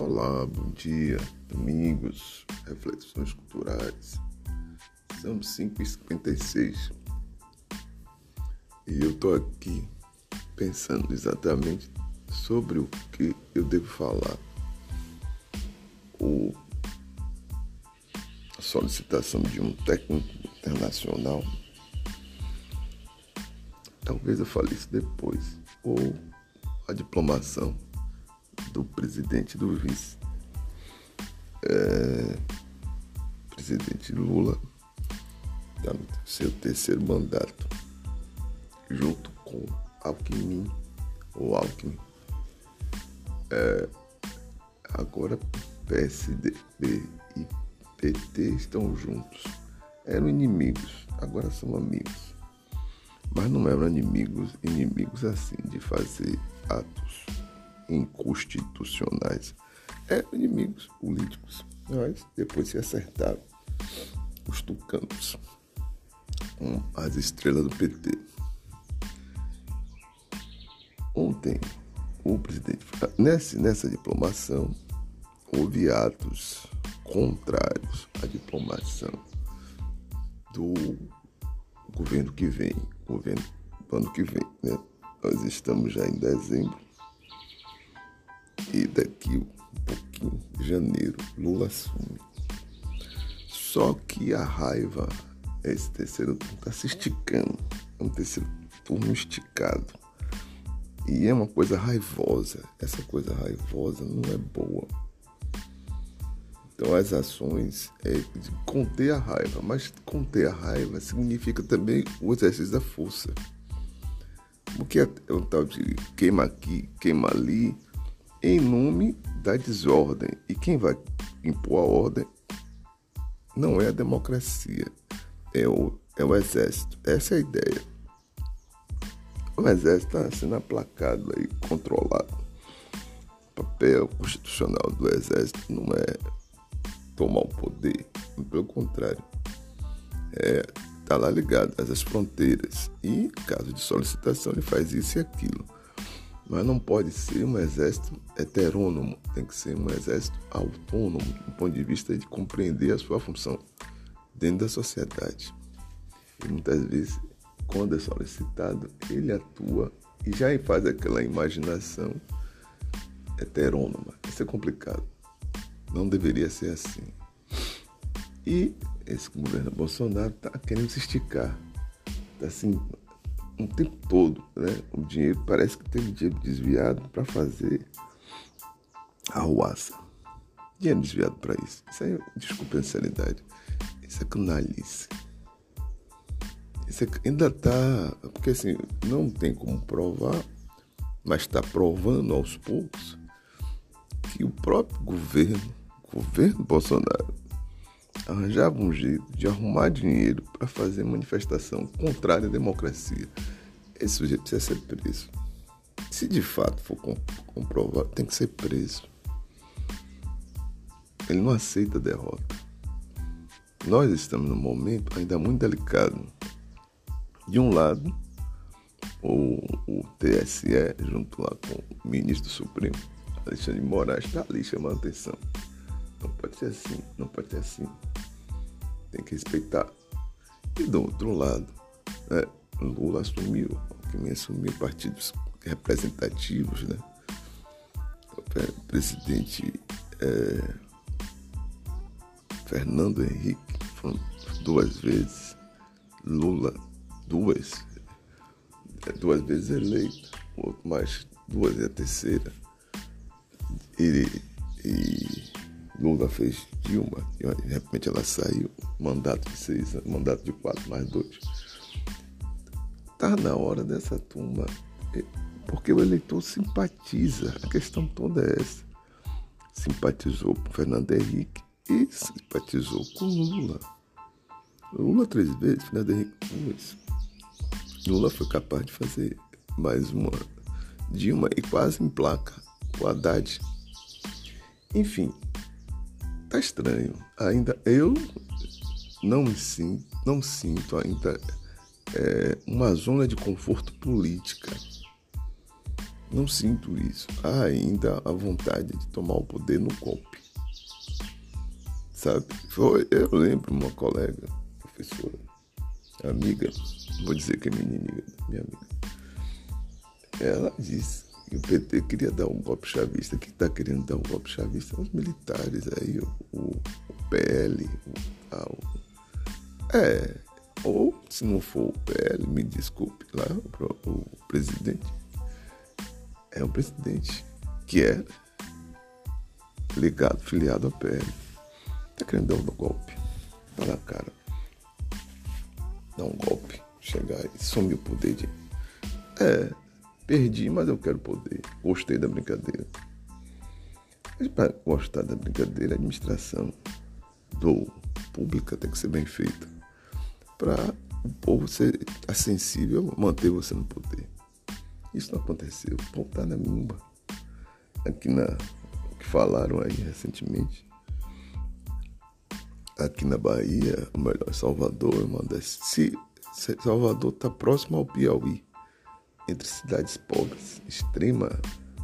Olá, bom dia, domingos, reflexões culturais. São 5h56 e eu tô aqui pensando exatamente sobre o que eu devo falar. O, a solicitação de um técnico internacional. Talvez eu fale isso depois. Ou a diplomação do presidente do vice. É, presidente Lula está no seu terceiro mandato, junto com Alckmin, ou Alckmin. É, agora PSDB e PT estão juntos. Eram inimigos, agora são amigos. Mas não eram inimigos, inimigos assim, de fazer atos inconstitucionais. Eram inimigos políticos, mas depois se acertaram os tucanos com as estrelas do PT. Ontem, o presidente, nessa, nessa diplomação, houve atos contrários à diplomação do governo que vem, governo do ano que vem, né? Nós estamos já em dezembro e daqui um pouquinho, janeiro, Lula assume. Só que a raiva, esse terceiro turno está se esticando. É um terceiro turno esticado. E é uma coisa raivosa. Essa coisa raivosa não é boa. Então as ações é de conter a raiva, mas conter a raiva significa também o exercício da força. Porque é um tal de queima aqui, queima ali, em nome da desordem. E quem vai impor a ordem não é a democracia, é o, é o exército. Essa é a ideia. O exército está sendo aplacado aí, controlado. O papel constitucional do exército não é tomar o poder, pelo contrário, é tá lá ligado às fronteiras e, caso de solicitação, ele faz isso e aquilo. Mas não pode ser um exército heterônomo, tem que ser um exército autônomo, do ponto de vista de compreender a sua função dentro da sociedade. E muitas vezes, quando é solicitado, ele atua e já faz aquela imaginação heterônoma. Isso é complicado. Não deveria ser assim. E esse governo Bolsonaro está querendo se esticar. Está assim, o tempo todo, né? O dinheiro parece que teve dinheiro desviado para fazer a ruaça. Dinheiro desviado para isso. Isso aí, desculpa a sinceridade. Isso é canalice. Isso é, ainda está. Porque assim, não tem como provar, mas está provando aos poucos que o próprio governo, governo Bolsonaro, arranjava um jeito de arrumar dinheiro para fazer manifestação contrária à democracia. Esse sujeito precisa ser preso. Se de fato for comprovado, tem que ser preso. Ele não aceita a derrota. Nós estamos num momento ainda muito delicado. De um lado, o, o TSE, junto lá com o ministro Supremo, Alexandre de Moraes, está ali chamando atenção. Não pode ser assim, não pode ser assim. Tem que respeitar. E do outro lado, né, Lula assumiu, Alckmin assumiu partidos representativos, né? O presidente é, Fernando Henrique foram duas vezes, Lula duas, é, duas vezes eleito, outro mais duas e a terceira. Ele, e Lula fez Dilma, e de repente ela saiu, mandato de seis mandato de quatro mais dois. Está na hora dessa turma, porque o eleitor simpatiza, a questão toda é essa. Simpatizou com Fernando Henrique e simpatizou com Lula. Lula três vezes, Fernando Henrique duas. Lula foi capaz de fazer mais uma Dilma e quase emplaca o Haddad. Enfim, tá estranho. Ainda eu não me sinto, não sinto ainda é, uma zona de conforto política. Não sinto isso. Há ainda a vontade de tomar o poder no golpe. Sabe? Foi, eu lembro uma colega, professora, amiga, vou dizer que é minha inimiga, minha amiga. Ela disse o PT queria dar um golpe chavista. Quem está querendo dar um golpe chavista? Os militares aí, o, o, o PL, o, o, é, ou se não for o PL, me desculpe lá, o, o presidente. É o presidente que é ligado, filiado ao PL. Tá querendo dar um golpe. Tá na cara. Dar um golpe. Chegar e sumir o poder de. É, perdi, mas eu quero poder. Gostei da brincadeira. Mas para gostar da brincadeira, a administração do pública tem que ser bem feita para o povo ser sensível, manter você no poder. Isso não aconteceu. Está na mimba. Aqui na. Que falaram aí recentemente. Aqui na Bahia, ou melhor, Salvador, uma das. Se, Salvador está próximo ao Piauí, entre cidades pobres, extrema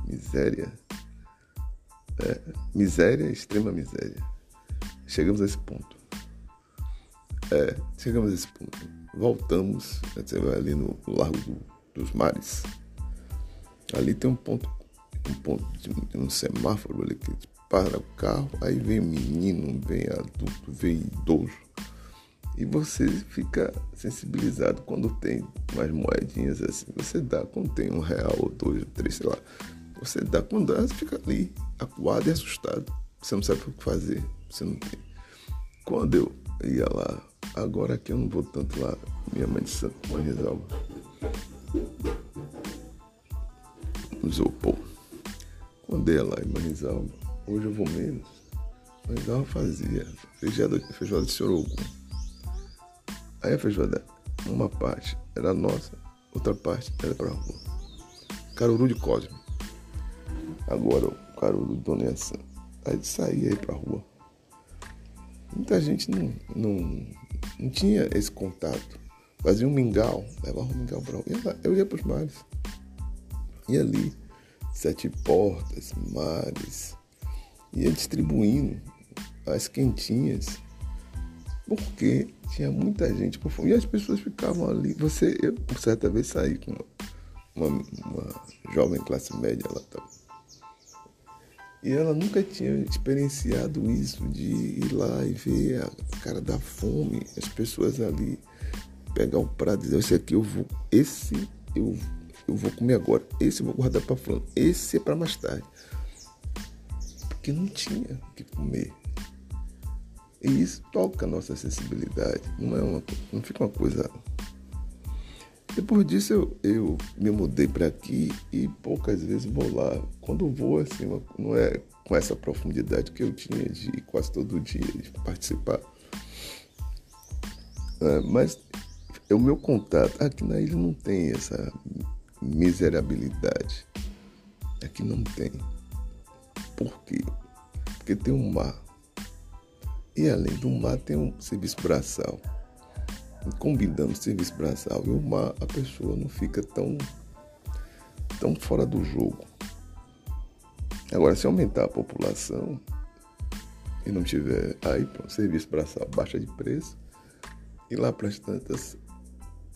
miséria. É, miséria, extrema miséria. Chegamos a esse ponto. É, chegamos a esse ponto. Voltamos, você vai ali no Largo do, dos Mares. Ali tem um ponto, um ponto de, um semáforo ali que para o carro, aí vem menino, vem adulto, vem idoso. E você fica sensibilizado quando tem umas moedinhas assim. Você dá quando tem um real ou dois ou três, sei lá. Você dá quando dá, você fica ali, acuado e assustado. Você não sabe o que fazer. Você não tem. Quando eu ia lá Agora que eu não vou tanto lá, minha mãe de Santo Mãe Resalva. Isopor. Quando ia lá em Manizalva, hoje eu vou menos. Manizalva fazia feijoada, feijoada de sorogo. Aí a feijoada, uma parte era nossa, outra parte era pra rua. Caruru de Cosme. Agora o Caruru de Dona. Aí saía aí pra rua. Muita gente não, não não tinha esse contato. Fazia um mingau, levava um mingau para Eu ia para os mares. E ali, sete portas, mares, ia distribuindo as quentinhas. Porque tinha muita gente com fome. E as pessoas ficavam ali. Você, eu, certa vez, saí com uma, uma, uma jovem classe média, ela estava e ela nunca tinha experienciado isso de ir lá e ver a cara da fome, as pessoas ali pegar um prato e dizer, esse aqui eu vou, esse eu, eu vou comer agora, esse eu vou guardar para fulano, esse é para mais tarde. Porque não tinha o que comer. E isso toca a nossa sensibilidade. Não é uma, não fica uma coisa depois disso eu, eu me mudei para aqui e poucas vezes vou lá. Quando vou, assim, não é com essa profundidade que eu tinha de ir quase todo dia de participar. É, mas é o meu contato. Aqui na ilha não tem essa miserabilidade. Aqui não tem. Por quê? Porque tem um mar. E além do mar tem um serviço braçal combinando serviço braçal e o mar, a pessoa não fica tão, tão fora do jogo. Agora, se aumentar a população e não tiver aí, pronto, serviço braçal baixa de preço, e lá para as tantas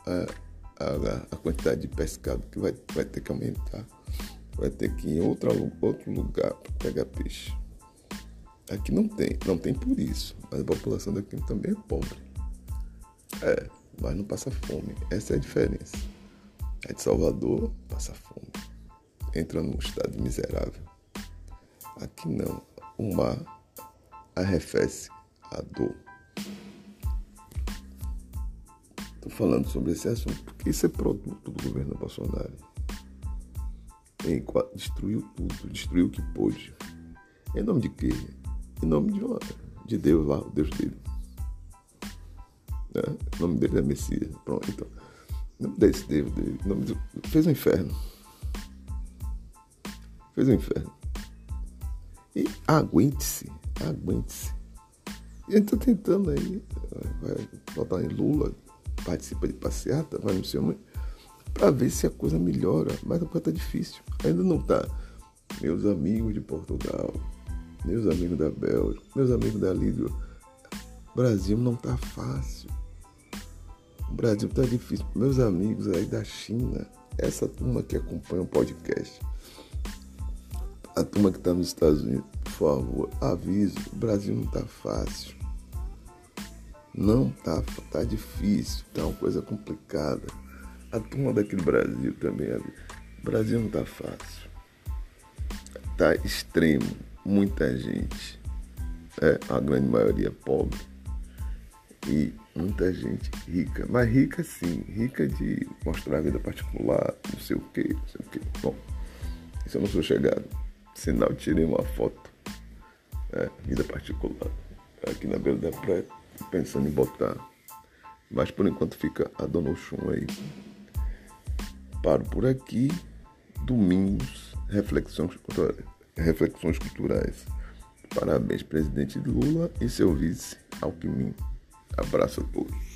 a, a, a, quantidade de pescado que vai, vai ter que aumentar. Vai ter que ir em outro, outro lugar para pegar peixe. Aqui não tem, não tem por isso, mas a população daqui também é pobre. É, mas não passa fome. Essa é a diferença. É de Salvador, passa fome. Entra num estado miserável. Aqui não. O mar arrefece a dor. Estou falando sobre esse assunto porque isso é produto do governo Bolsonaro. Ele destruiu tudo, destruiu o que pôde. Em nome de quê? Em nome de, de Deus lá, o Deus dele. Né? O nome dele é Messias. Pronto, então. O nome desse Deus dele. Nome do, fez um inferno. Fez um inferno. E aguente-se. Aguente-se. E ele tá tentando aí. Vai votar em Lula. Participa de passeata. Vai sei onde. para ver se a coisa melhora. Mas a coisa tá difícil. Ainda não tá. Meus amigos de Portugal, meus amigos da Bélgica, meus amigos da Líbia. Brasil não tá fácil. O Brasil tá difícil. Meus amigos aí da China, essa turma que acompanha o podcast, a turma que está nos Estados Unidos, por favor, aviso, o Brasil não tá fácil. Não tá, tá difícil, tá uma coisa complicada. A turma daqui do Brasil também, o Brasil não tá fácil. Tá extremo, muita gente. É, a grande maioria pobre. E muita gente rica. Mas rica sim, rica de mostrar a vida particular, não sei o que, não sei o que. Bom, isso eu não sou chegado. Sinal, tirei uma foto. É, vida particular. Aqui na beira da praia pensando em botar. Mas por enquanto fica a Dona Oxum aí. Paro por aqui. Domingos, reflexões culturais. Reflexões culturais. Parabéns, presidente Lula e seu vice Alckmin. Abraço a todos.